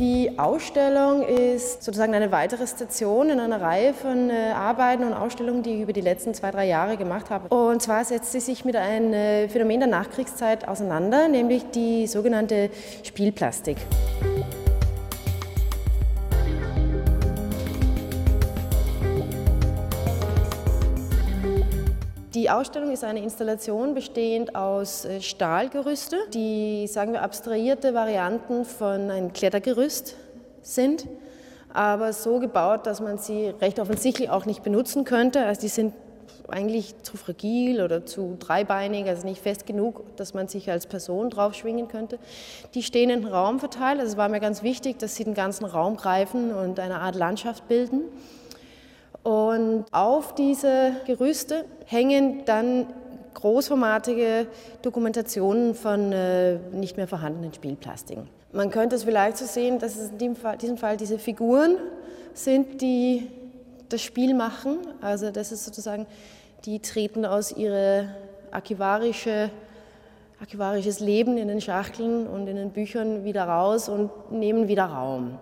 Die Ausstellung ist sozusagen eine weitere Station in einer Reihe von äh, Arbeiten und Ausstellungen, die ich über die letzten zwei, drei Jahre gemacht habe. Und zwar setzt sie sich mit einem äh, Phänomen der Nachkriegszeit auseinander, nämlich die sogenannte Spielplastik. Die Ausstellung ist eine Installation bestehend aus äh, Stahlgerüste, die, sagen wir, abstrahierte Varianten von einem Klettergerüst sind, aber so gebaut, dass man sie recht offensichtlich auch nicht benutzen könnte. Also die sind eigentlich zu fragil oder zu dreibeinig, also nicht fest genug, dass man sich als Person drauf schwingen könnte. Die stehen in den Raum verteilt. Also es war mir ganz wichtig, dass sie den ganzen Raum greifen und eine Art Landschaft bilden. Und auf diese Gerüste hängen dann großformatige Dokumentationen von äh, nicht mehr vorhandenen Spielplastiken. Man könnte es vielleicht so sehen, dass es in diesem Fall, diesem Fall diese Figuren sind, die das Spiel machen. Also das ist sozusagen, die treten aus ihrem archivarische, archivarisches Leben in den Schachteln und in den Büchern wieder raus und nehmen wieder Raum.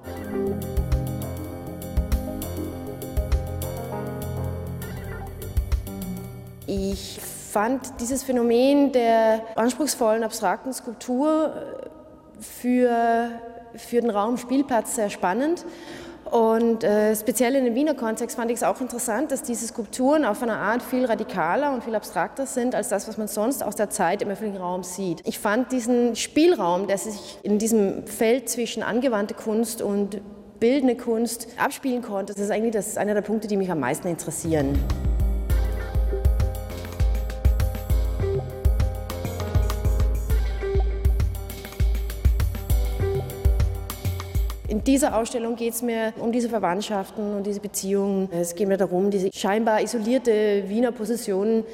Ich fand dieses Phänomen der anspruchsvollen abstrakten Skulptur äh, für, für den Raum Spielplatz sehr spannend. Und äh, speziell in dem Wiener Kontext fand ich es auch interessant, dass diese Skulpturen auf eine Art viel radikaler und viel abstrakter sind als das, was man sonst aus der Zeit im öffentlichen Raum sieht. Ich fand diesen Spielraum, der sich in diesem Feld zwischen angewandte Kunst und bildende Kunst abspielen konnte, das ist eigentlich das einer der Punkte, die mich am meisten interessieren. In dieser Ausstellung geht es mir um diese Verwandtschaften und diese Beziehungen. Es geht mir darum, diese scheinbar isolierte Wiener Position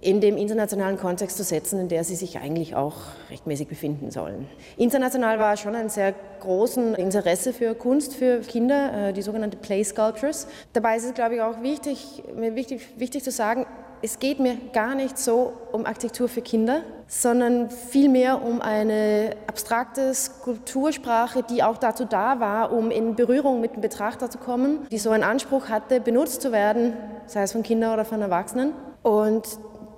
in dem internationalen Kontext zu setzen, in der sie sich eigentlich auch rechtmäßig befinden sollen. International war schon ein sehr großes Interesse für Kunst für Kinder, äh, die sogenannte Play Sculptures. Dabei ist es, glaube ich, auch wichtig, wichtig, wichtig zu sagen, es geht mir gar nicht so um Architektur für Kinder, sondern vielmehr um eine abstrakte Skulptursprache, die auch dazu da war, um in Berührung mit dem Betrachter zu kommen, die so einen Anspruch hatte, benutzt zu werden, sei es von Kindern oder von Erwachsenen. Und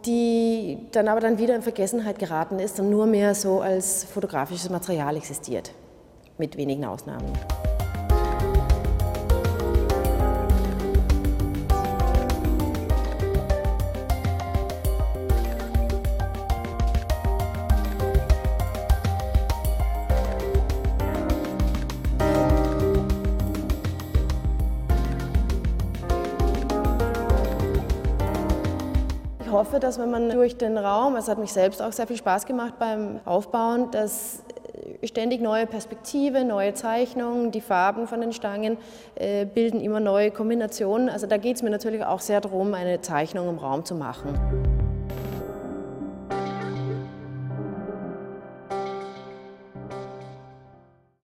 die dann aber dann wieder in Vergessenheit geraten ist und nur mehr so als fotografisches Material existiert, mit wenigen Ausnahmen. Hoffe, dass wenn man durch den Raum, es hat mich selbst auch sehr viel Spaß gemacht beim Aufbauen, dass ständig neue Perspektive, neue Zeichnungen, die Farben von den Stangen äh, bilden immer neue Kombinationen. Also da geht es mir natürlich auch sehr darum, eine Zeichnung im Raum zu machen.